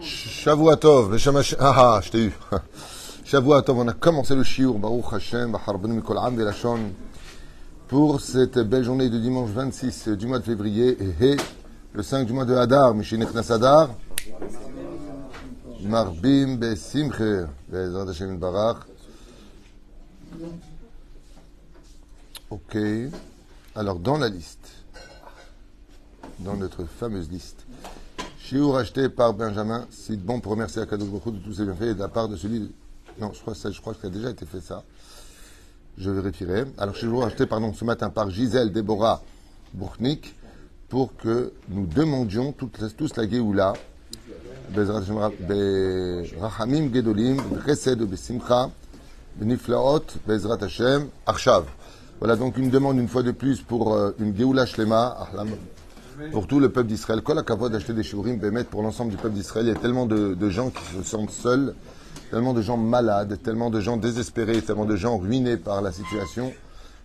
Shavuatov, Beshem Hashem- ah ah, je t'ai eu. Shavuatov, on a commencé le shiur, Baruch Hashem, pour cette belle journée de dimanche 26 du mois de février, et le 5 du mois de Hadar, Mishinechnas Hadar, Marbim Besimche, Bezrat Hashem Barach. Ok. Alors, dans la liste, dans notre fameuse liste, Chiour acheté par Benjamin, c'est bon pour remercier Akadosh Baruch de tous ses bienfaits et de la part de celui. Non, je crois, ça- je crois que ça a déjà été fait ça. Je vérifierai. Alors, Chiour acheté pardon, ce matin par Gisèle Déborah Bourknik pour que nous demandions toutes- tous la Géoula. Bezrat Hashem Arshav. Voilà donc une demande une fois de plus pour euh, une Géoula Shlema, pour tout le peuple d'Israël. Kol d'acheter des shiurim, Bémet, pour l'ensemble du peuple d'Israël. Il y a tellement de, gens qui se sentent seuls, tellement de gens malades, tellement de gens désespérés, tellement de gens ruinés par la situation,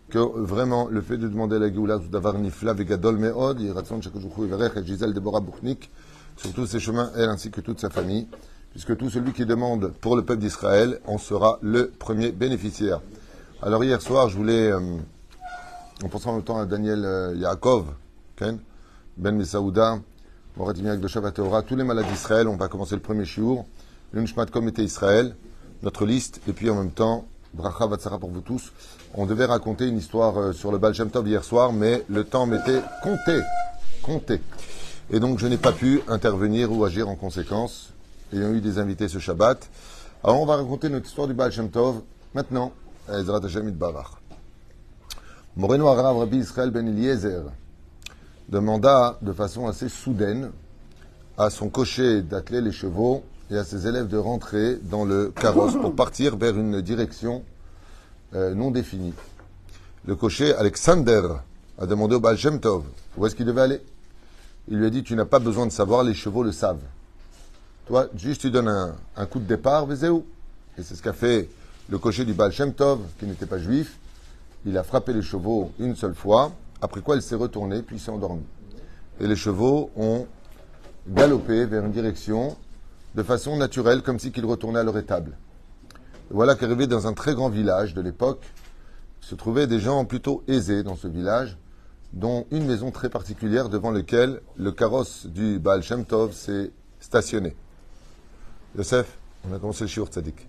que vraiment, le fait de demander la Géoula, d'avoir Nifla, Vegadol, Meod, Yiratson, Iverech, et Gisèle, Deborah Bouchnik, sur tous ses chemins, elle ainsi que toute sa famille, puisque tout celui qui demande pour le peuple d'Israël en sera le premier bénéficiaire. Alors hier soir, je voulais, euh, en pensant en même temps à Daniel euh, Yaakov, Ken, Ben Mesaouda, Morat de Shabbat tous les malades d'Israël, on va commencer le premier shiur, le Nishmat Comité Israël, notre liste, et puis en même temps, Bracha Vatsara pour vous tous. On devait raconter une histoire euh, sur le Baal Shem Tov hier soir, mais le temps m'était compté, compté. Et donc je n'ai pas pu intervenir ou agir en conséquence, ayant eu des invités ce Shabbat. Alors on va raconter notre histoire du Baal Shem Tov, maintenant, à Ezrat Hashem. Moreno Arav Rabbi Israël Ben Eliezer demanda de façon assez soudaine à son cocher d'atteler les chevaux et à ses élèves de rentrer dans le carrosse pour partir vers une direction euh, non définie. Le cocher Alexander a demandé au Baal où est-ce qu'il devait aller. Il lui a dit Tu n'as pas besoin de savoir, les chevaux le savent. Toi, juste tu donnes un, coup de départ, Vézéou. Et c'est ce qu'a fait le cocher du Baal qui n'était pas juif. Il a frappé les chevaux une seule fois, après quoi il s'est retourné, puis s'est endormi. Et les chevaux ont galopé vers une direction de façon naturelle, comme si qu'ils retournaient à leur étable. Et voilà qu'arrivé dans un très grand village de l'époque, se trouvaient des gens plutôt aisés dans ce village, dont une maison très particulière devant laquelle le carrosse du Baal Shem Tov s'est stationné. Yosef, on a commencé le shiur tzaddik.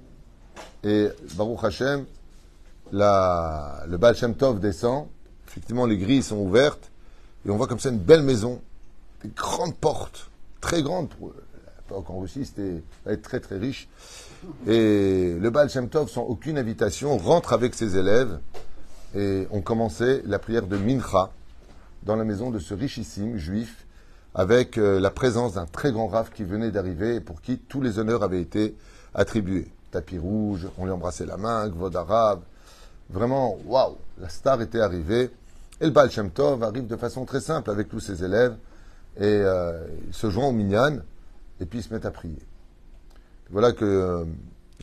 Et Baruch Hashem, la- le Baal Shem Tov descend, effectivement les grilles sont ouvertes, et on voit comme ça une belle maison, des grandes portes, très grandes. Pour l'époque en Russie, c'était être très très riche. Et le Baal Shem Tov, sans aucune invitation, rentre avec ses élèves, et on commençait la prière de Mincha dans la maison de ce richissime juif, avec euh, la présence d'un très grand raf qui venait d'arriver et pour qui tous les honneurs avaient été attribués. Tapis rouge, on lui embrassait la main, Gvod arabe. Vraiment, waouh, la star était arrivée. Et le Baal arrive de façon très simple avec tous ses élèves et euh, il se joint au minyan et puis ils se mettent à prier. Voilà que euh,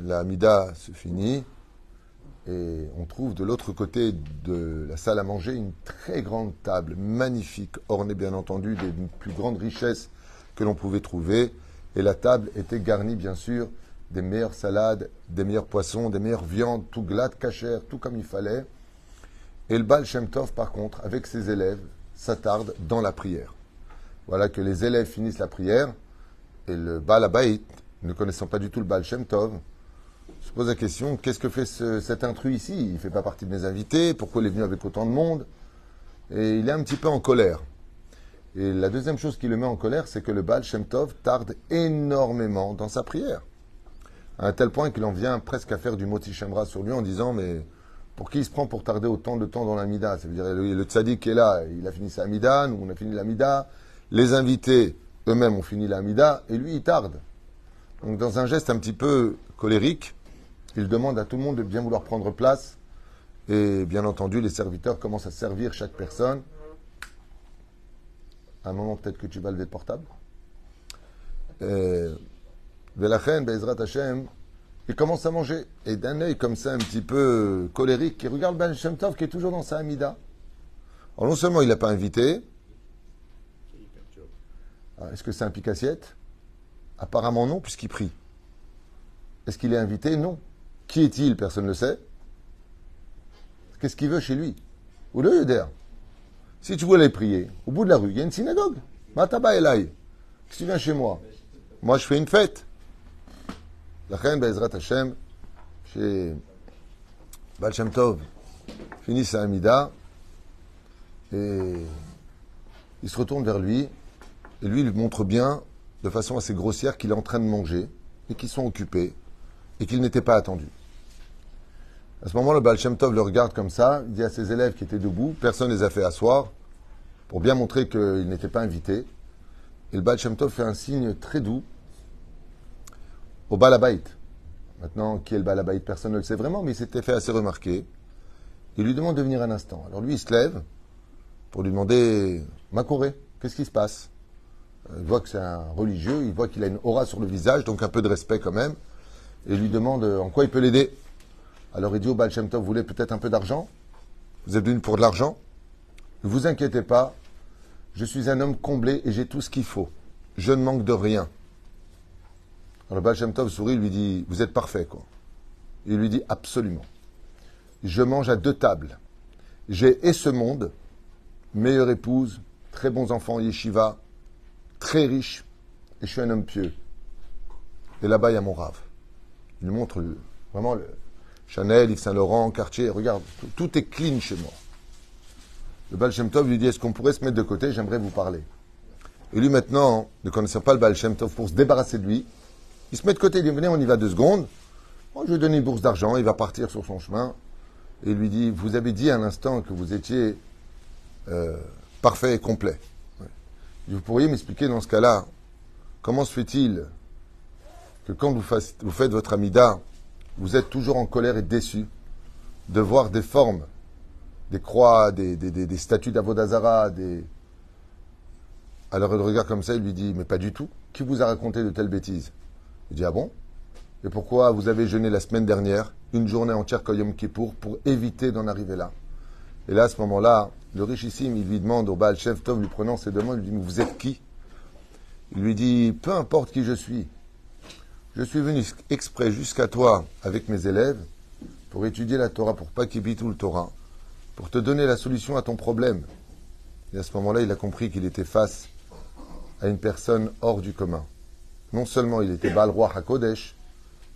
la Mida se finit et on trouve de l'autre côté de la salle à manger une très grande table, magnifique, ornée bien entendu des plus grandes richesses que l'on pouvait trouver. Et la table était garnie bien sûr des meilleures salades, des meilleurs poissons, des meilleures viandes, tout glatte, cachère, tout comme il fallait. Et le Baal Shem Tov, par contre, avec ses élèves, s'attarde dans la prière. Voilà que les élèves finissent la prière et le Baal Abaït, ne connaissant pas du tout le Baal Shem Tov, se pose la question qu'est-ce que fait ce- cet intrus ici? Il ne fait pas partie de mes invités, pourquoi il est venu avec autant de monde? Et il est un petit peu en colère. Et la deuxième chose qui le met en colère, c'est que le Baal Shem Tov tarde énormément dans sa prière. À un tel point qu'il en vient presque à faire du moti Shemra sur lui en disant Mais pour qui il se prend pour tarder autant de temps dans la Mida Ça veut dire le, tzaddik est là, il a fini sa Mida, nous on a fini la Mida, les invités eux-mêmes ont fini la Mida, et lui il tarde. Donc dans un geste un petit peu colérique, il demande à tout le monde de bien vouloir prendre place. Et bien entendu, les serviteurs commencent à servir chaque personne. À un moment, peut-être que tu vas lever le portable. Hashem, il commence à manger. Et d'un œil comme ça, un petit peu colérique, il regarde Ben Shem Tov qui est toujours dans sa Hamida. Alors non seulement il n'a pas invité, Ah, Est-ce que c'est un pique-assiette? Apparemment non, puisqu'il prie. Est-ce qu'il est invité? Non. Qui est-il? Personne ne le sait. Qu'est-ce qu'il veut chez lui? Ou le Yuder Si tu aller prier, au bout de la rue, il y a une synagogue. Mataba Elai. Si tu viens chez moi, moi je fais une fête. La reine Bezrat Hashem, chez Baal Tov, finit sa Amida et il se retourne vers lui et lui il montre bien, de façon assez grossière, qu'il est en train de manger et qu'ils sont occupés et qu'il n'était pas attendu. À ce moment, le Baal le regarde comme ça, il dit à ses élèves qui étaient debout, personne ne les a fait asseoir, pour bien montrer qu'ils n'étaient pas invités. Et le Baal fait un signe très doux au Balabait. Maintenant, qui est le Balabait Personne ne le sait vraiment, mais il s'était fait assez remarquer. Il lui demande de venir un instant. Alors lui, il se lève pour lui demander Makoré, qu'est-ce qui se passe? Euh, Il voit que c'est un religieux, il voit qu'il a une aura sur le visage, donc un peu de respect quand même, et lui demande euh, en quoi il peut l'aider? Alors il dit au Baal vous voulez peut-être un peu d'argent Vous êtes venu pour de l'argent Ne vous inquiétez pas, je suis un homme comblé et j'ai tout ce qu'il faut. Je ne manque de rien. Alors le Baal Shem Tov sourit, lui dit, vous êtes parfait, quoi. Il lui dit, absolument. Je mange à deux tables. J'ai et ce monde, meilleure épouse, très bons enfants, yeshiva, très riche, et je suis un homme pieux. Et là-bas, il y a mon rave. Il montre vraiment le Chanel, Yves Saint-Laurent, Cartier, regarde, tout, est clean chez moi. Le Baal lui dit, est-ce qu'on pourrait se mettre de côté? J'aimerais vous parler. Et lui, maintenant, ne connaissant pas le Baal pour se débarrasser de lui, il se met de côté, il dit, venez, on y va deux secondes. Moi, je lui donne une bourse d'argent, il va partir sur son chemin. Et il lui dit, vous avez dit à l'instant que vous étiez euh, parfait et complet. Vous pourriez m'expliquer dans ce cas-là, comment se fait-il que quand vous, faites votre amida, vous êtes toujours en colère et déçu de voir des formes, des croix, des- des statues d'Avodazara, des... Alors il regarde comme ça, il lui dit, mais pas du tout. Qui vous a raconté de telles bêtises? Il dit, ah bon? Et pourquoi vous avez jeûné la semaine dernière, une journée entière comme Yom Kippour, pour éviter d'en arriver là? Et là, à ce moment-là, le richissime, il lui demande au Baal Chef Tov, lui prenant ses demandes, il lui dit, mais vous êtes qui? Il lui dit, peu importe qui je suis, je suis venu exprès jusqu'à toi avec mes élèves pour étudier la Torah, pour pas le Torah, pour te donner la solution à ton problème. Et à ce moment-là, il a compris qu'il était face à une personne hors du commun. Non seulement il était Baal Roi HaKodesh,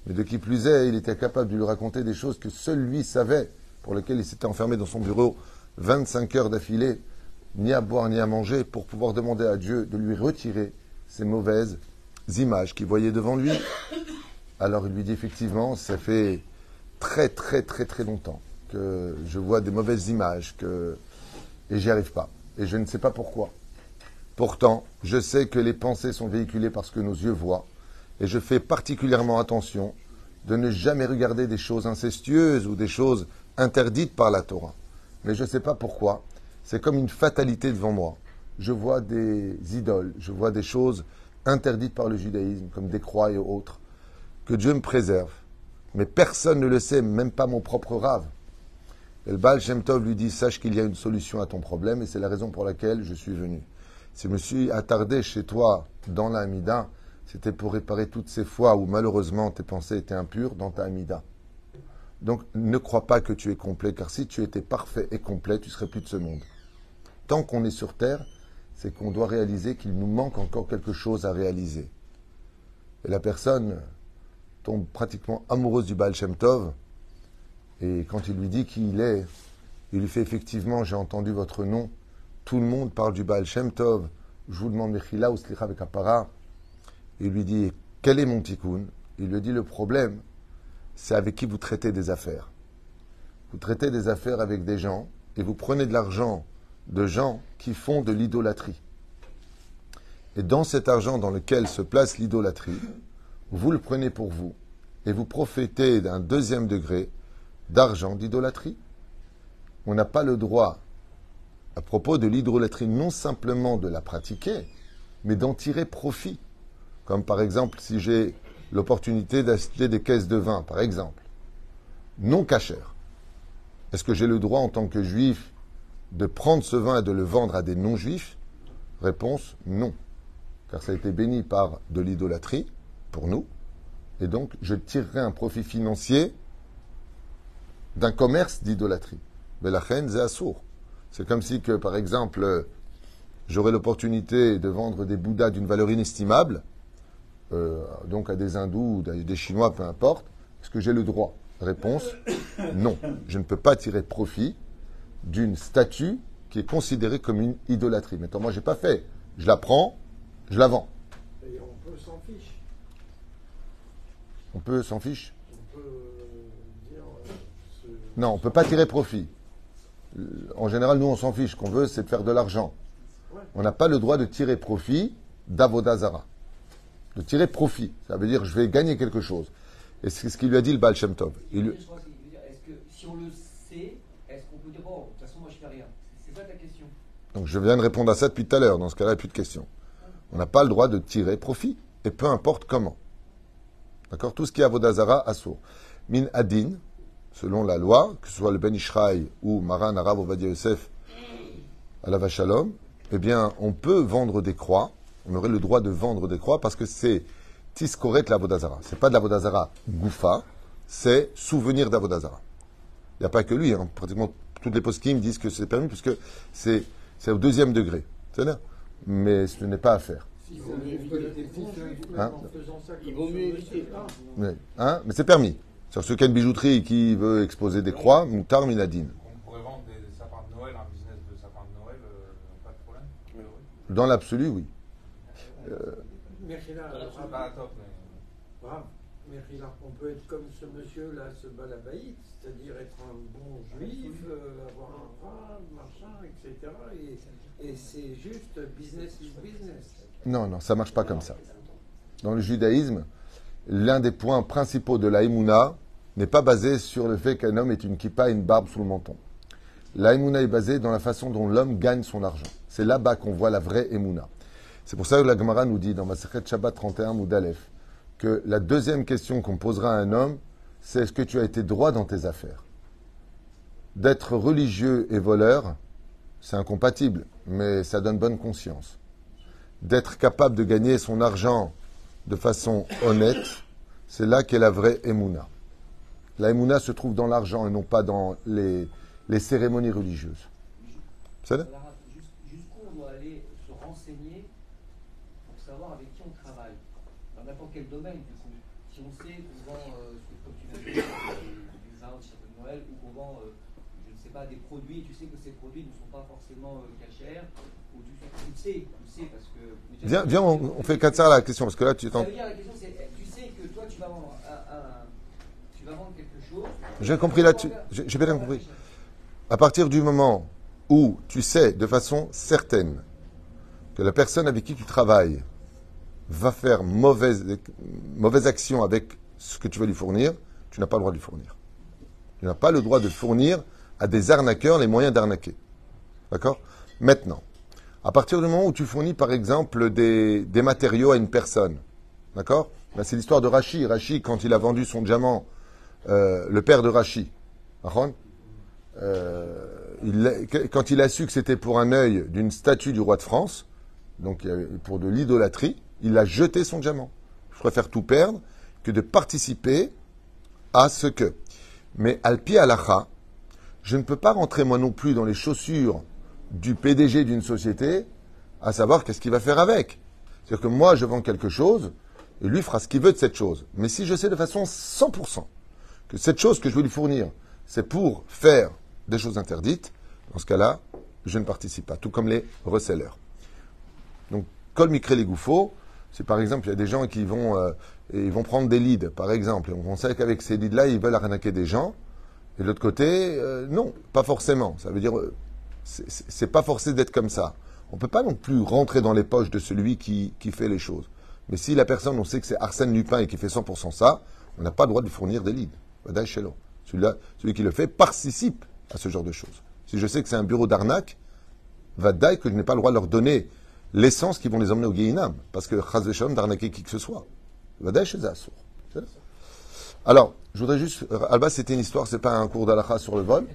mais de qui plus est, il était capable de lui raconter des choses que seul lui savait, pour lesquelles il s'était enfermé dans son bureau 25 heures d'affilée, ni à boire ni à manger, pour pouvoir demander à Dieu de lui retirer ces mauvaises images qu'il voyait devant lui. Alors il lui dit effectivement, ça fait très très très très longtemps que je vois des mauvaises images que et j'y arrive pas. Et je ne sais pas pourquoi. Pourtant, je sais que les pensées sont véhiculées par ce que nos yeux voient, et je fais particulièrement attention de ne jamais regarder des choses incestueuses ou des choses interdites par la Torah. Mais je ne sais pas pourquoi. C'est comme une fatalité devant moi. Je vois des idoles, je vois des choses interdites par le judaïsme, comme des croix et autres. Que Dieu me préserve. Mais personne ne le sait, même pas mon propre rave. Et le Baal Shem Tov lui dit Sache qu'il y a une solution à ton problème, et c'est la raison pour laquelle je suis venu. Si je me suis attardé chez toi dans la c'était pour réparer toutes ces fois où malheureusement tes pensées étaient impures dans ta Hamida. Donc ne crois pas que tu es complet, car si tu étais parfait et complet, tu serais plus de ce monde. Tant qu'on est sur terre, c'est qu'on doit réaliser qu'il nous manque encore quelque chose à réaliser. Et la personne tombe pratiquement amoureuse du Baal Shem Tov, et quand il lui dit qui il est, il lui fait effectivement, j'ai entendu votre nom, tout le monde parle du Baal Shem Tov, je vous demande Mechila ou Slicha avec Apara. Il lui dit, quel est mon tikkun? Il lui dit, le problème, c'est avec qui vous traitez des affaires. Vous traitez des affaires avec des gens et vous prenez de l'argent de gens qui font de l'idolâtrie. Et dans cet argent dans lequel se place l'idolâtrie, vous le prenez pour vous et vous profitez d'un deuxième degré d'argent d'idolâtrie. On n'a pas le droit, à propos de l'idolâtrie, non simplement de la pratiquer, mais d'en tirer profit. Comme par exemple, si j'ai l'opportunité d'acheter des caisses de vin, par exemple, non cachères, est-ce que j'ai le droit en tant que juif de prendre ce vin et de le vendre à des non-juifs? Réponse non. Car ça a été béni par de l'idolâtrie pour nous. Et donc, je tirerai un profit financier d'un commerce d'idolâtrie. Mais la reine, c'est C'est comme si que, par exemple, j'aurais l'opportunité de vendre des bouddhas d'une valeur inestimable, euh, donc à des hindous ou des chinois, peu importe. Est-ce que j'ai le droit? Réponse non. Je ne peux pas tirer profit d'une statue qui est considérée comme une idolâtrie. Maintenant, moi, je n'ai pas fait. Je la prends, je la vends. Et on peut s'en fiche. On peut s'en fiche? On peut dire. euh, Non, on ne peut pas tirer profit. En général, nous, on s'en fiche. Ce qu'on veut, c'est de faire de l'argent. On n'a pas le droit de tirer profit d'Avodazara. De tirer profit. Ça veut dire, je vais gagner quelque chose. Et c'est ce qu'il lui a dit le Baal Shem Tov. Il lui- Est-ce que si on le sait, est-ce qu'on peut dire bon, de toute façon moi je fais rien C'est ça ta question. Donc je viens de répondre à ça depuis tout à l'heure. Dans ce cas-là, il n'y a plus de questions. On n'a pas le droit de tirer profit, et peu importe comment. D'accord? Tout ce qui est Avodazara, Assour. Min Adin, selon la loi, que ce soit le Ben Ishraï ou Maran Arav Ovadia Yosef à la Vachalom, eh bien, on peut vendre des croix. On aurait le droit de vendre des croix parce que c'est Tiskoret l'Avodazara. C'est pas de l'Avodazara Goufa, c'est souvenir d'Avodazara. Il n'y a pas que lui, hein. pratiquement toutes les poskim disent que c'est permis puisque c'est c'est au deuxième degré. C'est-à-dire Mais ce n'est pas à faire. Éviter Hein mieux éviter. hein? Mais c'est permis. Sur ceux qui ont une bijouterie et qui veut exposer des croix, Moutar Minadine. On pourrait vendre des sapins de Noël, un business de sapins de Noël, euh, pas de problème. Dans l'absolu, oui. Mechila, C'est pas top, mais. Bravo. Mechila, on peut être comme ce monsieur-là, ce balabaït, c'est-à-dire être un bon juif, euh, avoir un rab, machin, etc. Et, et c'est juste business is business. Non, non, ça marche pas comme ça. Dans le judaïsme, l'un des points principaux de la Emouna n'est pas basé sur le fait qu'un homme ait une kippa et une barbe sous le menton. La Emouna est basée dans la façon dont l'homme gagne son argent. C'est là-bas qu'on voit la vraie Emouna. C'est pour ça que la Gemara nous dit dans Masechet Shabbat 31 Moudalef que la deuxième question qu'on posera à un homme, c'est est-ce que tu as été droit dans tes affaires? D'être religieux et voleur, c'est incompatible, mais ça donne bonne conscience d'être capable de gagner son argent de façon honnête, c'est là qu'est la vraie Emouna. La Emouna se trouve dans l'argent et non pas dans les, cérémonies religieuses. C'est jus- Jusqu'où on doit aller se renseigner pour savoir avec qui on travaille? Dans n'importe quel domaine, du coup. Si on sait qu'on vend, euh, ce que- comme tu viens de dire, euh, des Indes, chapeau de Noël, ou qu'on vend, euh, je ne sais pas, des produits, et tu sais que ces produits ne sont pas forcément euh, cachers, ou tu, tu sais, tu sais parce que. Viens, viens on, on fait quatre ça la question, parce que là, tu Ça t'en... veut dire la question, c'est tu sais que toi, tu vas vendre, un- un- tu vas vendre quelque chose. J'ai compris là-dessus. J'ai bien compris. À partir du moment où tu sais de façon certaine que la personne avec qui tu travailles va faire mauvaise, mauvaise action avec ce que tu vas lui fournir, tu n'as pas le droit de lui fournir. Tu n'as pas le droit de fournir à des arnaqueurs les moyens d'arnaquer. D'accord? Maintenant, à partir du moment où tu fournis par exemple des, des matériaux à une personne, d'accord? Là, C'est l'histoire de Rachi. Rachi, quand il a vendu son diamant, euh, le père de Rachi, euh, quand il a su que c'était pour un œil d'une statue du roi de France, donc avait- pour de l'idolâtrie, il a jeté son diamant. Je préfère tout perdre que de participer à ce que. Mais Alpi Alacha, je ne peux pas rentrer moi non plus dans les chaussures du PDG d'une société, à savoir qu'est-ce qu'il va faire avec. C'est-à-dire que moi, je vends quelque chose, et lui fera ce qu'il veut de cette chose. Mais si je sais de façon 100% que cette chose que je vais lui fournir, c'est pour faire des choses interdites, dans ce cas-là, je ne participe pas, tout comme les resellers. Donc, Kol Mikre les Gouffos, c'est par exemple, il y a des gens qui vont, euh, ils vont prendre des leads, par exemple, et on sait qu'avec ces leads-là, ils veulent arnaquer des gens, et de l'autre côté, euh, non, pas forcément. Ça veut dire, euh, c'est- pas forcé d'être comme ça. On peut pas non plus rentrer dans les poches de celui qui, qui fait les choses. Mais si la personne, on sait que c'est Arsène Lupin et qui fait 100% ça, on n'a pas le droit de lui fournir des leads. Celui-là, celui qui le fait participe à ce genre de choses. Si je sais que c'est un bureau d'arnaque, Vadaï que je n'ai pas le droit de leur donner l'essence qui vont les emmener au Guéinam. Parce que Chaz d'arnaquer qui que ce soit. Vadaï chez ça Alors, je voudrais juste. Alba, c'était une histoire, c'est pas un cours d'Alacha sur le vol.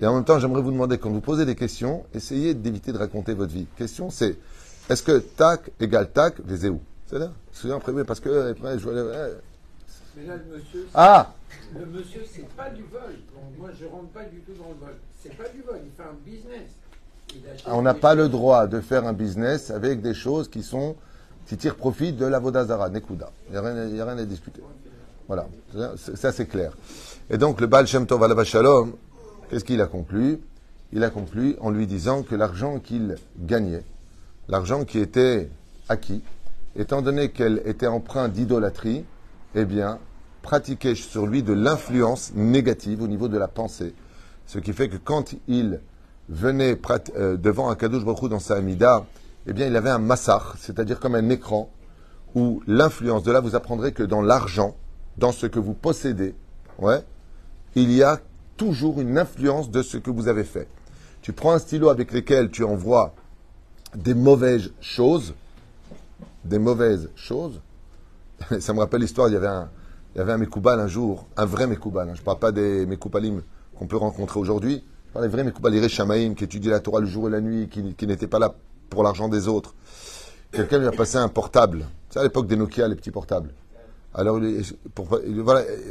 Et en même temps, j'aimerais vous demander, quand vous posez des questions, essayez d'éviter de raconter votre vie. Question, c'est est-ce que tac égale tac, les où? C'est-à-dire, souviens après, oui, parce que après, je vois. ouais. Mais là, le monsieur, Ah le monsieur, c'est pas du vol. Donc, moi, je rentre pas du tout dans le vol. C'est pas du vol. Il fait un business. Achète On n'a pas le droit de faire un business avec des choses qui sont qui tirent profit de la Vodazara, Nekuda. Il n'y a, rien à- il y a rien à discuter. Voilà, C'est- ça c'est clair. Et donc le Baal Shem Tov Shalom, qu'est-ce qu'il a conclu? Il a conclu en lui disant que l'argent qu'il gagnait, l'argent qui était acquis, étant donné qu'elle était empreinte d'idolâtrie, eh bien, pratiquait sur lui de l'influence négative au niveau de la pensée. Ce qui fait que quand il venait euh, devant un Kadosh Baruch dans sa Amida, eh bien, il avait un massar, c'est-à-dire comme un écran, où l'influence, de là, vous apprendrez que dans l'argent, dans ce que vous possédez, ouais, il y a toujours une influence de ce que vous avez fait. Tu prends un stylo avec lequel tu envoies des mauvaises choses, des mauvaises choses. Ça me rappelle l'histoire, il y avait un, il y avait un Mekoubal un jour, un vrai Mekoubal. hein. Je ne parle pas des Mekoubalim qu'on peut rencontrer aujourd'hui. Je parle des vrais Mekoubal, Shamaïm, qui étudiaient la Torah le jour et la nuit, qui, qui n'étaient pas là pour l'argent des autres. Quelqu'un lui a passé un portable. C'est à l'époque des Nokia, les petits portables. Alors, pour- il-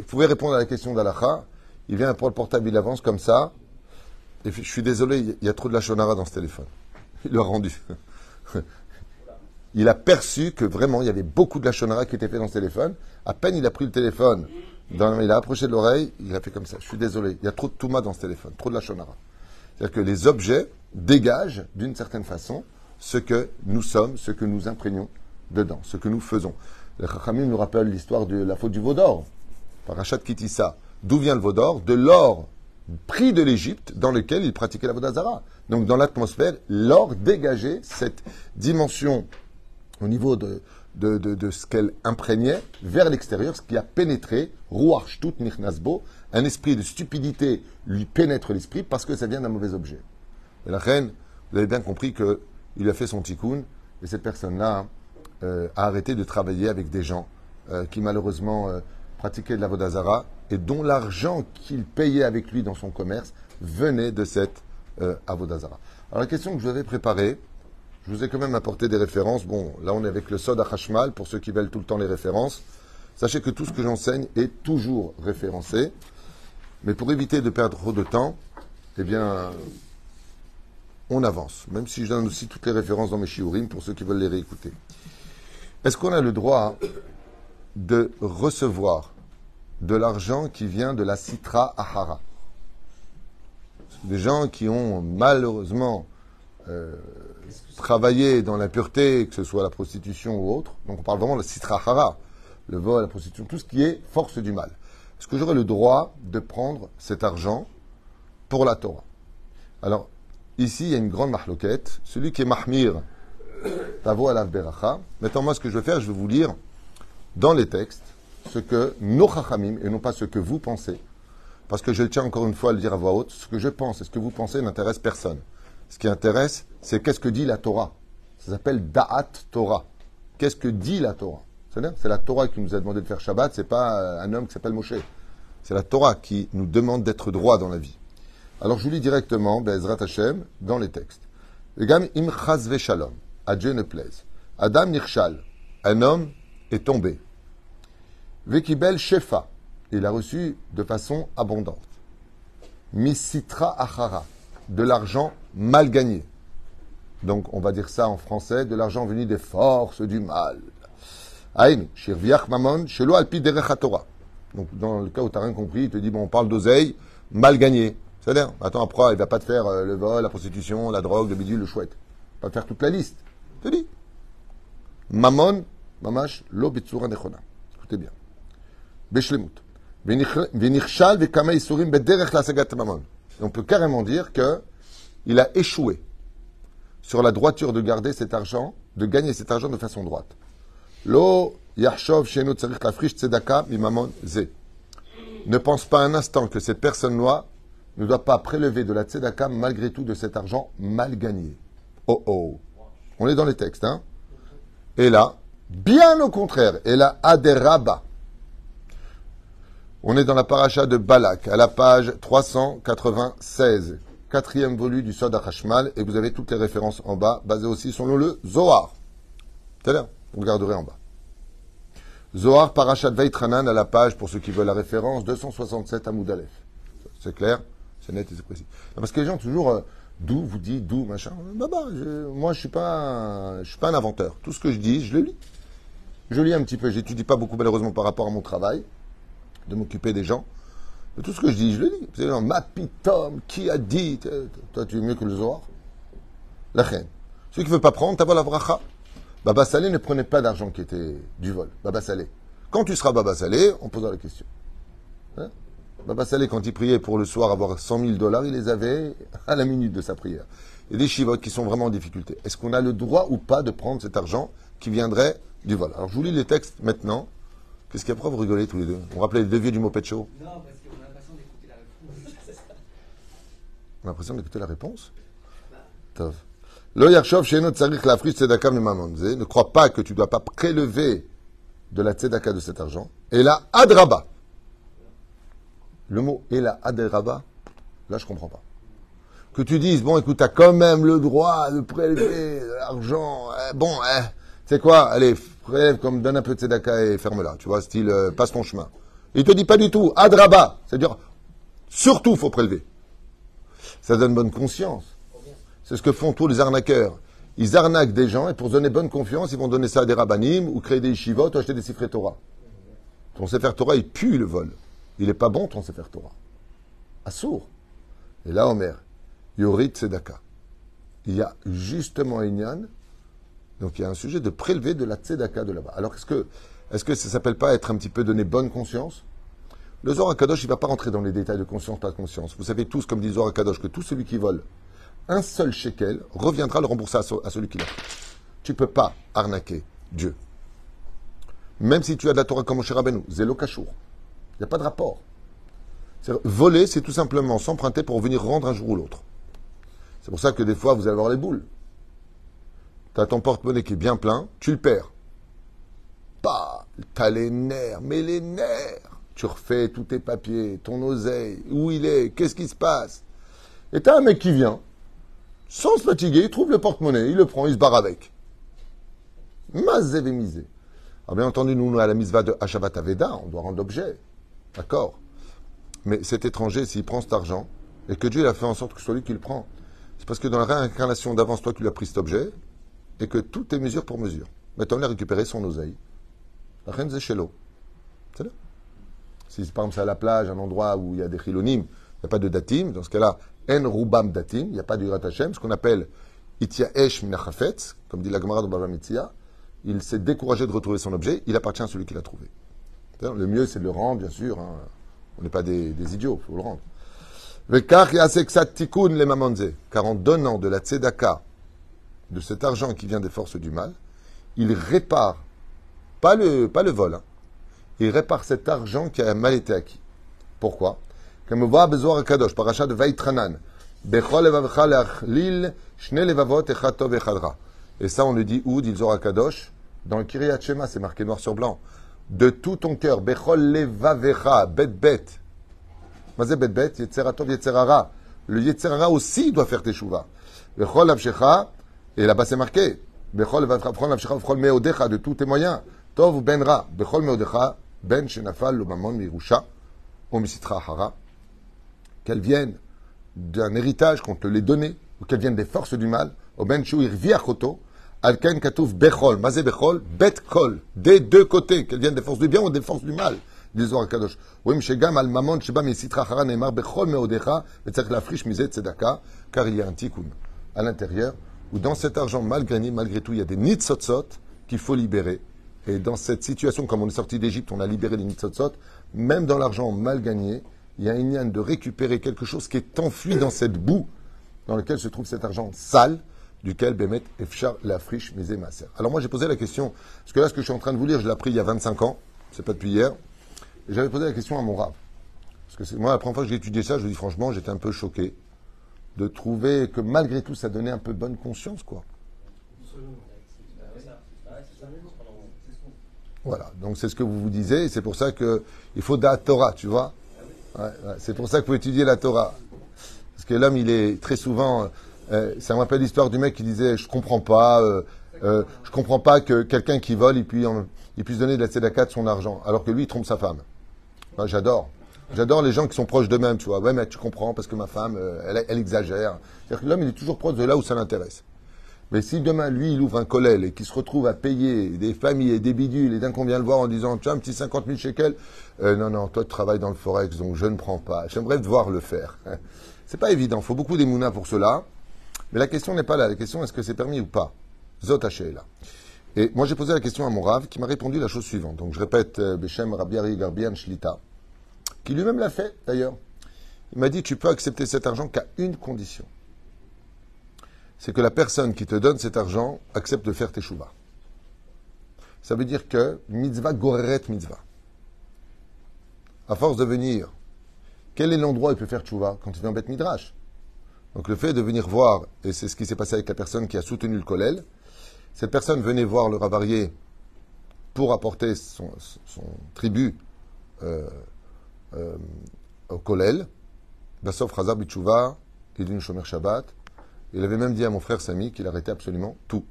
pouvez répondre à la question d'Alacha. Il vient pour le portable, il avance comme ça. Et je suis désolé, il y a- trop de la shonara dans ce téléphone. Il l'a rendu. Il a perçu que vraiment, il y avait beaucoup de la shonara qui était fait dans ce téléphone. À peine il a pris le téléphone, il a approché de l'oreille, il a fait comme ça. Je suis désolé, il y a trop de touma dans ce téléphone, trop de la shonara. C'est-à-dire que les objets dégagent, d'une certaine façon, ce que nous sommes, ce que nous imprégnons dedans, ce que nous faisons. Le Chachamim nous rappelle l'histoire de la faute du veau d'or. Parachat Kitissa. D'où vient le veau d'or De l'or pris de l'Égypte dans lequel il pratiquait la Vodazara. Donc dans l'atmosphère, l'or dégageait cette dimension au niveau de, de, de- ce qu'elle imprégnait vers l'extérieur, ce qui a pénétré, Ruach tout Nichnasbo, un esprit de stupidité lui pénètre l'esprit parce que ça vient d'un mauvais objet. Et la reine, vous avez bien compris qu'il a fait son tikkun et cette personne-là euh, a arrêté de travailler avec des gens euh, qui malheureusement euh, pratiquaient de la Vodazara et dont l'argent qu'il payait avec lui dans son commerce venait de cette euh, Avodazara. Alors la question que je vous avais préparée, je vous ai quand même apporté des références. Bon, là on est avec le Sod à Hashmal, pour ceux qui veulent tout le temps les références. Sachez que tout ce que j'enseigne est toujours référencé. Mais pour éviter de perdre trop de temps, eh bien, on avance. Même si je donne aussi toutes les références dans mes shiurim pour ceux qui veulent les réécouter. Est-ce qu'on a le droit de recevoir de l'argent qui vient de la citra ahara Des gens qui ont malheureusement euh, travaillé dans l'impureté, que ce soit la prostitution ou autre. Donc on parle vraiment de la citra ahara, le vol, la prostitution, tout ce qui est force du mal. Est-ce que j'aurais le droit de prendre cet argent pour la Torah? Alors, ici, il y a une grande mahloquette. Celui qui est mahmir, tavo alav beracha. Maintenant, moi, ce que je vais faire, je vais vous lire dans les textes ce que nos chachamim, et non pas ce que vous pensez, parce que je tiens encore une fois à le dire à voix haute, ce que je pense et ce que vous pensez n'intéresse personne. Ce qui intéresse, c'est qu'est-ce que dit la Torah. Ça s'appelle Da'at Torah. Qu'est-ce que dit la Torah? C'est la Torah qui nous a demandé de faire Shabbat, c'est pas euh, un homme qui s'appelle Moshe. C'est la Torah qui nous demande d'être droit dans la vie. Alors je vous lis directement, Bezrat Hashem, dans les textes. Ne plaise. Adam un homme est tombé. Vekibel shefa, il a reçu de façon abondante. Misitra achara, de l'argent mal gagné. Donc on va dire ça en français, de l'argent venu des forces du mal. Aïn, shirviach mamon, shelo alpi derech Torah. Donc, dans le cas où tu n'as rien compris, il te dit, bon, on parle d'oseille, mal gagné. C'est-à-dire, attends, après, il ne va pas te faire euh, le vol, la prostitution, la drogue, le bidule, le chouette. Il va te faire toute la liste. Je te dis. Mamon, mamash, lo bitsura nechona. Écoutez bien. On peut carrément dire que il a échoué sur la droiture de garder cet argent, de gagner cet argent de façon droite. Lo mimamon ze. Ne pense pas un instant que cette personne-là ne doit pas prélever de la tzedaka malgré tout de cet argent mal gagné. Oh oh. On est dans les textes, hein. Et là, bien au contraire, et là, aderaba. On est dans la paracha de Balak, à la page 396, quatrième volume du Sod HaChashmal, et vous avez toutes les références en bas, basées aussi selon le Zohar. C'est là, vous regarderez en bas. Zohar, parachat Veitranan, à la page, pour ceux qui veulent la référence, 267 à Moudalef. C'est clair, c'est net et c'est précis. Parce que les gens, toujours, euh, d'où vous dites, d'où, machin. Bah, bah, je- moi, je suis pas, je suis pas un inventeur. Tout ce que je dis, je le lis. Je lis un petit peu. J'étudie pas beaucoup, malheureusement, par rapport à mon travail, de m'occuper des gens. Tout ce que je dis, je le lis. C'est genre, Mapitom, qui a dit Toi, tu es mieux que le Zohar? La reine. Celui qui veut pas prendre, t'as la bracha. Baba Salé ne prenait pas d'argent qui était du vol. Baba Salé. Quand tu seras Baba Salé, on posera la question. Hein? Baba Salé, quand il priait pour le soir avoir 100 000 dollars, il les avait à la minute de sa prière. Il y a des chivotes qui sont vraiment en difficulté. Est-ce qu'on a le droit ou pas de prendre cet argent qui viendrait du vol? Alors, je vous lis les textes maintenant. Qu'est-ce qu'il y a Pourquoi vous rigolez tous les deux On rappelait le devier du mot Show. Non, parce qu'on a l'impression d'écouter la réponse. On a l'impression d'écouter la réponse. Tov. Lo yarshov lafrish tzedaka. Ne crois pas que tu ne dois pas prélever de la tzedaka de cet argent. Et la adraba. Le mot et la adraba, là je comprends pas. Que tu dises, bon écoute, tu as quand même le droit de prélever de l'argent. Eh, bon, eh, c'est quoi Allez, prélève comme donne un peu de tzedaka et ferme-la. Tu vois, style, euh, passe ton chemin. Il te dit pas du tout, adraba. C'est-à-dire, surtout faut prélever. Ça donne bonne conscience. C'est ce que font tous les arnaqueurs. Ils arnaquent des gens et pour donner bonne confiance, ils vont donner ça à des rabbinim ou créer des yeshivot ou acheter des Sefer Torah. Ton Sefer Torah, il pue le vol. Il n'est pas bon ton Sefer Torah. Assour. Et là, Omer, Yorit Tzedaka. Il y a justement Inyan, donc il y a un sujet de prélever de la Tzedaka de là-bas. Alors est-ce que, est-ce que ça s'appelle pas être un petit peu donné bonne conscience? Le Zohar Kadosh, il ne va pas rentrer dans les détails de conscience, pas de conscience. Vous savez tous, comme dit le Zohar Kadosh, que tout celui qui vole un seul shekel reviendra le rembourser à, ce- à celui qui l'a. Tu ne peux pas arnaquer Dieu. Même si tu as de la Torah comme Moshe Rabbeinu, Zélo Kachour. Il n'y a pas de rapport. Voler, c'est tout simplement s'emprunter pour venir rendre un jour ou l'autre. C'est pour ça que des fois, vous allez avoir les boules. Tu as ton porte-monnaie qui est bien plein, tu le perds. Pas, t'as les nerfs, mais les nerfs. Tu refais tous tes papiers, ton oseille, où il est, qu'est-ce qui se passe? Et t'as un mec qui vient, sans se fatiguer, il trouve le porte-monnaie, il le prend, il se barre avec. Mazé misé. Alors bien entendu, nous, à la misva de Hashavat Aveda, on doit rendre l'objet. D'accord Mais cet étranger, s'il prend cet argent, et que Dieu a fait en sorte que ce soit lui qui le prend, c'est parce que dans la réincarnation d'avance, toi, tu lui as pris cet objet, et que tout est mesure pour mesure. Maintenant, il a récupéré son oseille. La reine Zéchelo. C'est. Si par exemple c'est à la plage, un endroit où il y a des chilonim, il n'y a pas de datim, dans ce cas-là, en rubam datim, il n'y a pas de Yirat Hashem, ce qu'on appelle ityaesh minachafetz, comme dit la Gemara de Bava Mitzia, il s'est découragé de retrouver son objet, il appartient à celui qui l'a trouvé. Le mieux, c'est de le rendre, bien sûr. hein. On n'est pas des, des idiots, il faut le rendre. Car en donnant de la tzedaka, de cet argent qui vient des forces du mal, il répare, pas le, pas le vol, hein, il répare cet argent qui a mal été acquis. Pourquoi? Comme on voit Bezoar Kadosh, parachat de Vaitranan. Et ça, on le dit où, dit Kadosh? Dans le Kiryat Shema, c'est marqué noir sur blanc. De tout ton cœur, Bechol levavecha, bet bet. Mazé bet bet, Yetzera tov Yetzerara. Le Yetzerara aussi doit faire teshuva. Bechol avshecha, et là-bas c'est marqué, Bechol meodecha, de tous tes moyens. Tov ben ra, Bechol meodecha, ben shenafal lo mamon mirusha, ou misitra hara. Qu'elles viennent d'un héritage qu'on te l'ait donné, ou qu'elles viennent des forces du mal, au ben shu irviachoto, alken katouf bechol, mazé bechol, bet kol, des deux côtés, qu'elles viennent des forces du bien ou des forces du mal. dit Zohar Kadosh. Oui, shegam al mamon sheba misitra hara neymar bechol meodecha, vetzach lafrish mizet tzedaka, car il y a un tikkun à l'intérieur, où dans cet argent mal gagné, malgré tout, il y a des nitzotzot qu'il faut libérer. Et dans cette situation, comme on est sorti d'Égypte, on a libéré les nitzotzot, même dans l'argent mal gagné, il y a une de récupérer quelque chose qui est enfui dans cette boue dans lequel se trouve cet argent sale, duquel Bémet Efchar la friche misé Maser. Alors moi j'ai posé la question, parce que là ce que je suis en train de vous lire, je l'ai appris il y a 25 ans, c'est pas depuis hier, j'avais posé la question à mon rab. Parce que moi la première fois que j'ai étudié ça, je vous dis franchement, j'étais un peu choqué de trouver que malgré tout ça donnait un peu bonne conscience quoi. Voilà, donc c'est ce que vous vous disiez, c'est pour ça qu'il faut de la Torah, tu vois. C'est pour ça qu'il faut étudier la Torah. Parce que l'homme, il est très souvent. euh, ça me rappelle l'histoire du mec qui disait Je comprends pas, euh, euh, je comprends pas que quelqu'un qui vole, il puisse, il donner de la tzedaka de son argent, alors que lui, il trompe sa femme. J'adore. J'adore les gens qui sont proches d'eux-mêmes, tu vois. Ouais, mais tu comprends, parce que ma femme, euh, elle, elle exagère. C'est-à-dire que l'homme, il est toujours proche de là où ça l'intéresse. Mais si demain, lui, il ouvre un collèle et qu'il se retrouve à payer des familles et des bidules, et d'un qu'on vient le voir en disant, tu as un petit 50 000 shekels, euh, non, non, toi, tu travailles dans le Forex, donc je ne prends pas. J'aimerais te voir le faire. C'est pas évident. Faut beaucoup d'émouna pour cela. Mais la question n'est pas là. La question, est-ce que c'est permis ou pas? Zot là. Et moi, j'ai posé la question à mon Rav, qui m'a répondu la chose suivante. Donc, je répète, euh, Beshem Rabiari Garbian Shlita, qui lui-même l'a fait, d'ailleurs. Il m'a dit, tu peux accepter cet argent qu'à une condition c'est que la personne qui te donne cet argent accepte de faire tes chouvas. Ça veut dire que mitzvah goreret mitzvah. À force de venir, quel est l'endroit où il peut faire tchouva Quand il vient en bête midrash? Donc le fait de venir voir, et c'est ce qui s'est passé avec la personne qui a soutenu le kollel, cette personne venait voir le ravarié pour apporter son, tribut euh, au kollel. Bassof Chazar Bitchouva, Idun Shomer Shabbat, il avait même dit à mon frère Samy qu'il arrêtait absolument tout.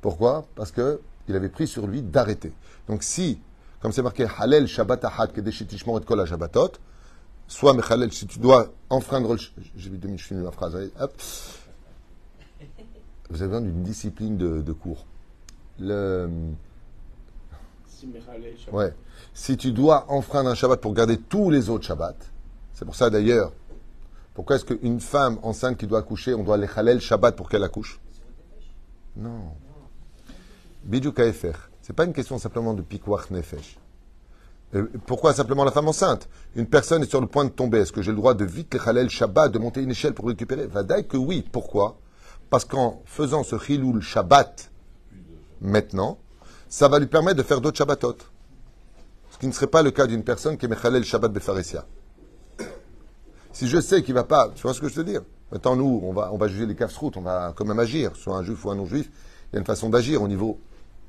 Pourquoi? Parce que il avait pris sur lui d'arrêter. Donc si, comme c'est marqué Halel Shabbat Ahad et Kol Shabbatot, soit Mechalel, si tu dois enfreindre le. J'ai minutes, je finis ma phrase. hop. Vous avez besoin d'une discipline de, de cours. Le. Ouais. Si tu dois enfreindre un Shabbat pour garder tous les autres Shabbats, c'est pour ça d'ailleurs, pourquoi est-ce qu'une femme enceinte qui doit accoucher, on doit les Halel Shabbat pour qu'elle accouche? Non. Bidou Kaefer. C'est pas une question simplement de pikwach nefesh. Euh, Pourquoi simplement la femme enceinte? Une personne est sur le point de tomber. Est-ce que j'ai le droit de vite Halel Shabbat, de monter une échelle pour récupérer? Vadaï que oui. Pourquoi? Parce qu'en faisant ce Chiloul Shabbat maintenant, ça va lui permettre de faire d'autres Shabbatot. Ce qui ne serait pas le cas d'une personne qui est Mechalel Shabbat Befaresia. Si je sais qu'il va pas, tu vois ce que je veux dire? Maintenant, nous, on va, on va juger les casse-routes, on va quand même agir, soit un juif ou un non-juif. Il y a une façon d'agir au niveau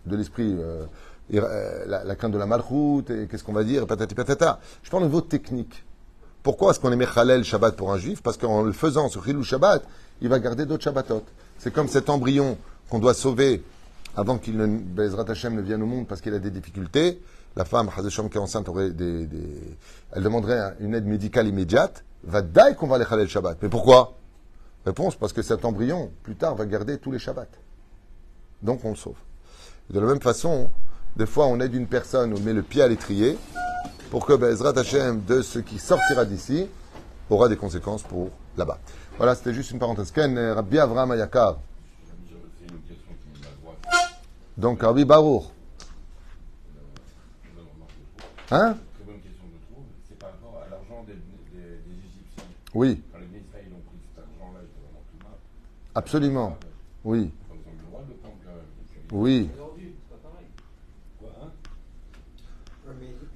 de l'esprit, euh, euh, la, crainte de la malroute, et qu'est-ce qu'on va dire, patati patata. Je parle au niveau technique. Pourquoi est-ce qu'on est Mechalel Shabbat pour un juif? Parce qu'en le faisant, ce Chilou Shabbat, il va garder d'autres Shabbatot. C'est comme cet embryon qu'on doit sauver avant qu'il ne, Hashem ne vienne au monde parce qu'il a des difficultés. La femme, Hazesham, qui est enceinte, aurait des, elle demanderait un- une aide médicale immédiate. Va d'ailleurs qu'on va les Khalel Shabbat. Mais pourquoi? Réponse, parce que cet embryon, plus tard, va garder tous les Shabbats. Donc on le sauve. De la même façon, des fois, on aide une personne, on met le pied à l'étrier, pour que Bezrat Hashem, de ce qui sortira d'ici, aura des conséquences pour là-bas. Voilà, c'était juste une parenthèse. Ken, Rabbi Avraham Ayakar. C'est une question qui me la droite. Donc, Rabbi Baruch. Hein Très bonne question, je trouve. C'est par rapport à l'argent des, des, des Égyptiens. Oui, Quand les Israéliens ont pris cet argent-là, ils étaient vraiment tout mal. absolument. Oui, Ils ont eu le droit de le prendre quand même. Et puis, oui.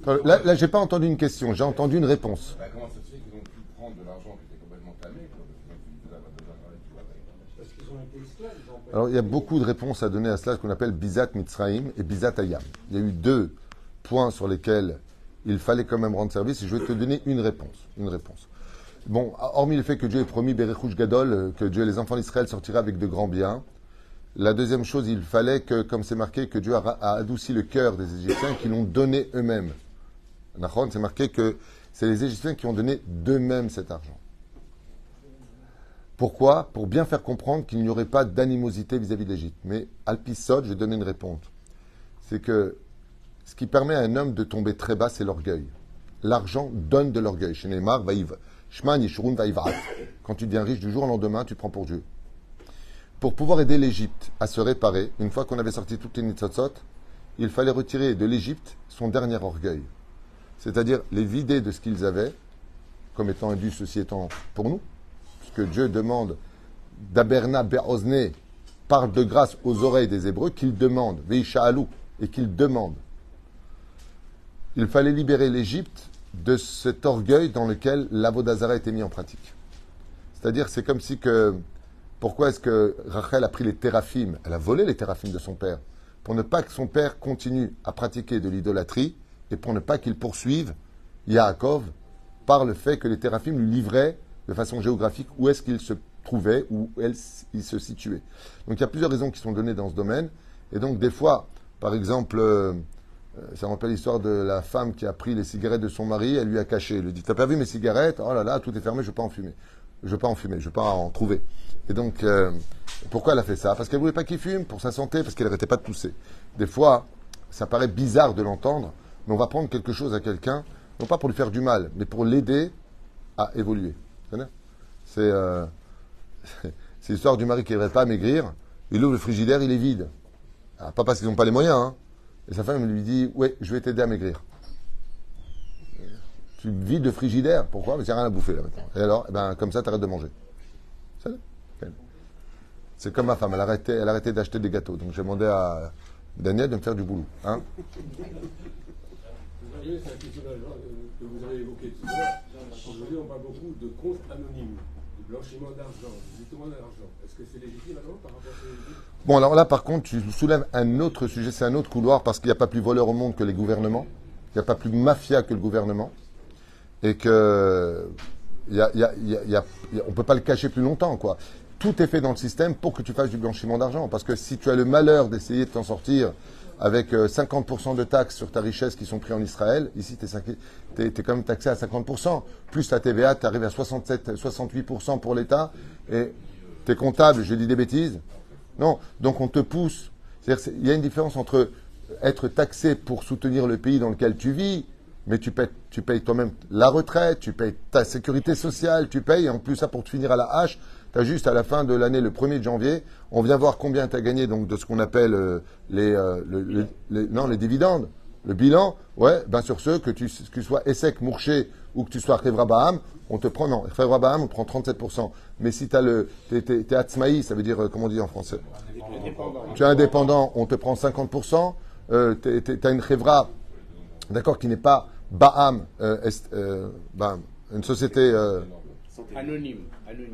Hein? Là, là j'ai pas entendu une question, j'ai entendu une réponse. bah, Comment ça se fait qu'ils ont pu prendre de l'argent qui était complètement tamé quoi, parce qu'ils ont fait de l'argent, tu vois, avec- Parce qu'ils ont été esclaves. ils ont pas Alors, il y a beaucoup de réponses à donner à cela, ce qu'on appelle Bizat Mitzraïm et Bizat Ayam. Il y a eu deux points sur lesquels il fallait quand même rendre service et je vais te donner une réponse. Bon, hormis le fait que Dieu ait promis Berechouch Gadol, euh, que Dieu et les enfants d'Israël sortiraient avec de grands biens, la deuxième chose, il fallait que, comme c'est marqué, que Dieu a, adouci le cœur des Égyptiens qui l'ont donné eux-mêmes. C'est marqué que c'est les Égyptiens qui ont donné d'eux-mêmes cet argent. Pourquoi Pour bien faire comprendre qu'il n'y aurait pas d'animosité vis-à-vis de l'Égypte. Mais Alpisod, je vais donner une réponse. C'est que ce qui permet à un homme de tomber très bas, c'est l'orgueil. L'argent donne de l'orgueil. Quand tu deviens riche du jour au lendemain, tu prends pour Dieu. Pour pouvoir aider l'Égypte à se réparer, une fois qu'on avait sorti toutes les nitzotzot, il fallait retirer de l'Égypte son dernier orgueil. C'est-à-dire les vider de ce qu'ils avaient, comme étant dû, ceci étant pour nous, puisque Dieu demande d'Aberna Be'ozne, parle de grâce aux oreilles des Hébreux, qu'il demande, Veisha'alou, et qu'il demande. Il fallait libérer l'Égypte de cet orgueil dans lequel l'avodazara était mis en pratique. C'est-à-dire, c'est comme si que. Pourquoi est-ce que Rachel a pris les téraphim Elle a volé les téraphim de son père pour ne pas que son père continue à pratiquer de l'idolâtrie et pour ne pas qu'il poursuive Yaakov par le fait que les Téraphim lui livraient de façon géographique où est-ce qu'il se trouvait, où il se situait. Donc il y a plusieurs raisons qui sont données dans ce domaine. Et donc des fois, par exemple, euh, euh, ça me rappelle l'histoire de la femme qui a pris les cigarettes de son mari, elle lui a caché. Elle lui dit T'as pas vu mes cigarettes? Oh là là, tout est fermé, je ne veux pas en fumer. Je ne veux pas en fumer, je ne veux pas en trouver. Et donc, euh, pourquoi elle a fait ça? Parce qu'elle voulait pas qu'il fume, pour sa santé, parce qu'elle n'arrêtait pas de tousser. Des fois, ça paraît bizarre de l'entendre, mais on va prendre quelque chose à quelqu'un, non pas pour lui faire du mal, mais pour l'aider à évoluer. Euh, c'est l'histoire du mari qui n'arrive pas maigrir, il ouvre le frigidaire, il est vide. Pas parce qu'ils n'ont pas les moyens, hein. Et sa femme lui dit Ouais, je vais t'aider à maigrir. Tu vides le frigidaire. Pourquoi? Parce qu'il n'y a rien à bouffer là maintenant. Et alors, eh ben, comme ça, tu arrêtes de manger. C'est comme ma femme, elle a arrêté, elle a arrêté d'acheter des gâteaux. Donc j'ai demandé à Daniel de me faire du boulot. Hein c'est la question que vous avez évoquée tout à l'heure. Aujourd'hui, on parle beaucoup de comptes anonymes, de blanchiment d'argent, de détournement d'argent. Est-ce que c'est légitime alors par rapport à ce Bon, alors là, par contre, tu soulèves un autre sujet, c'est un autre couloir, parce qu'il n'y a pas plus voleur au monde que les gouvernements, il n'y a pas plus mafia que le gouvernement, et que y a- y a- y a- on ne peut pas le cacher plus longtemps, quoi. Tout est fait dans le système pour que tu fasses du blanchiment d'argent, parce que si tu as le malheur d'essayer de t'en sortir avec euh, 50% de taxes sur ta richesse qui sont prises en Israël, ici, tu es, quand même taxé à 50%, plus ta TVA, tu arrives à 67, 68% pour l'État, et tu es comptable, je dis des bêtises, non, donc on te pousse. Il y a une différence entre être taxé pour soutenir le pays dans lequel tu vis, mais tu payes, tu payes toi-même la retraite, tu payes ta sécurité sociale, tu payes, et en plus ça pour te finir à la hache, tu juste à la fin de l'année, le 1er de janvier, on vient voir combien tu as gagné donc, de ce qu'on appelle euh, les, euh, le- le- les- dividendes. Le bilan, ouais, ben sur ceux, que tu, sois Essek, Mourché ou que tu sois Khevra Baham, on te prend, non, Khevra Baham, on prend 37%. Mais si tu le, t'es, t'es, t'es ça veut dire, euh, comment on dit en français? Tu es indépendant, on te prend 50%. Euh, tu as une Khevra, d'accord, qui n'est pas Baham, est- Baham, une société. anonyme.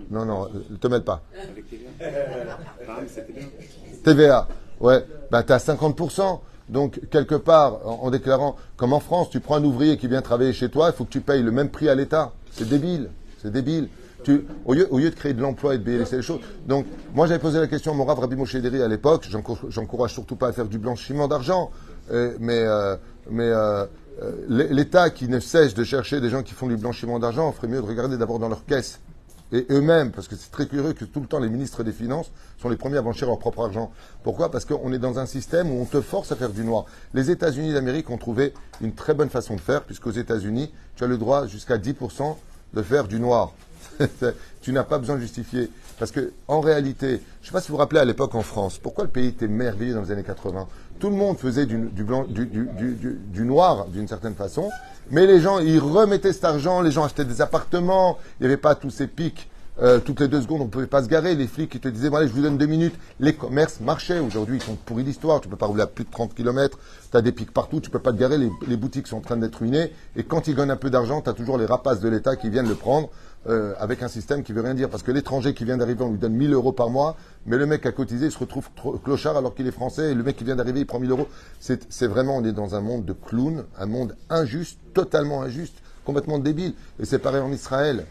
Non, non, ne te mêle pas. Avec TVA. TVA, ouais, ben tu as 50%. Donc, quelque part, en, en déclarant, comme en France, tu prends un ouvrier qui vient travailler chez toi, il faut que tu payes le même prix à l'État. C'est débile, c'est débile. Tu, au, lieu, au lieu de créer de l'emploi et de baisser les choses. Donc, moi, j'avais posé la question à mon rave Rabbi Moshe Deri à l'époque. J'encour- J'encourage surtout pas à faire du blanchiment d'argent. Euh, mais euh, mais euh, euh, l'État qui ne cesse de chercher des gens qui font du blanchiment d'argent, ferait mieux de regarder d'abord dans leur caisse et eux-mêmes, parce que c'est très curieux que tout le temps les ministres des Finances sont les premiers à blanchir leur propre argent. Pourquoi? Parce qu'on est dans un système où on te force à faire du noir. Les États-Unis d'Amérique ont trouvé une très bonne façon de faire, puisqu'aux États-Unis, tu as le droit jusqu'à 10% de faire du noir. tu n'as pas besoin de justifier. Parce que, en réalité, je ne sais pas si vous vous rappelez à l'époque en France, pourquoi le pays était merveilleux dans les années 80 Tout le monde faisait du, noir d'une certaine façon, mais les gens, ils remettaient cet argent, les gens achetaient des appartements, il n'y avait pas tous ces pics. euh, toutes les deux secondes, on ne pouvait pas se garer. Les flics, ils te disaient, bon, je vous donne deux minutes. Les commerces marchaient. Aujourd'hui, ils sont pourris d'histoire. Tu peux pas rouler à plus de 30 km. Tu as des pics partout. Tu peux pas te garer. Les, les boutiques sont en train d'être ruinées. Et quand ils gagnent un peu d'argent, tu as toujours les rapaces de l'État qui viennent le prendre euh, avec un système qui veut rien dire. Parce que l'étranger qui vient d'arriver, on lui donne 1000 euros par mois. Mais le mec à cotiser, il se retrouve clochard alors qu'il est français. Et le mec qui vient d'arriver, il prend 1000 euros. C'est vraiment, on est dans un monde de clowns, un monde injuste, totalement injuste, complètement débile. Et c'est pareil en Israël.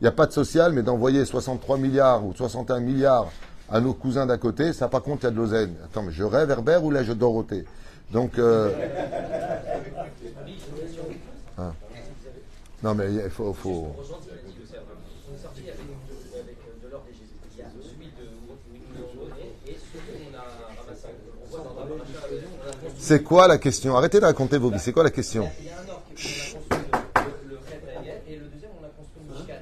Il n'y a pas de social, mais d'envoyer 63 milliards ou 61 milliards à nos cousins d'à côté, ça par contre, il y a de l'oseine. Attends, mais je rêve Herbert ou là je Dorothée Donc, euh, hein? non mais il faut, faut- On est sorti avec, avec de l'or des Jésus. Il y a celui de où ils nous l'ont donné et celui qu'on a ramassé. On voit dans la paracha, on a construit- C'est quoi la question? Arrêtez de raconter vos vies. C'est quoi la question? Il y a un or qu'on a construit le, le, le Chet Daniel, et le deuxième on a construit le Mishkan.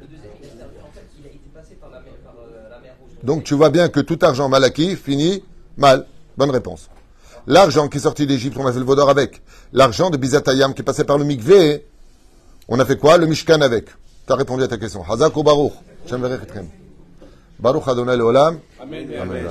Le deuxième il a servi en fait, il a été passé par la mer, par, la mer Rouge. Donc tu vois bien que tout argent mal acquis finit mal. Bonne réponse. L'argent qui est sorti d'Égypte, on a fait le vaudor avec. L'argent de Bizatayam qui est passé par le Mikvé, on a fait quoi? Le Mishkan avec. Tu as répondu à ta question. Hazak ou Baruch? Baruch Adonai Leolam. Amen. Amen. Amen.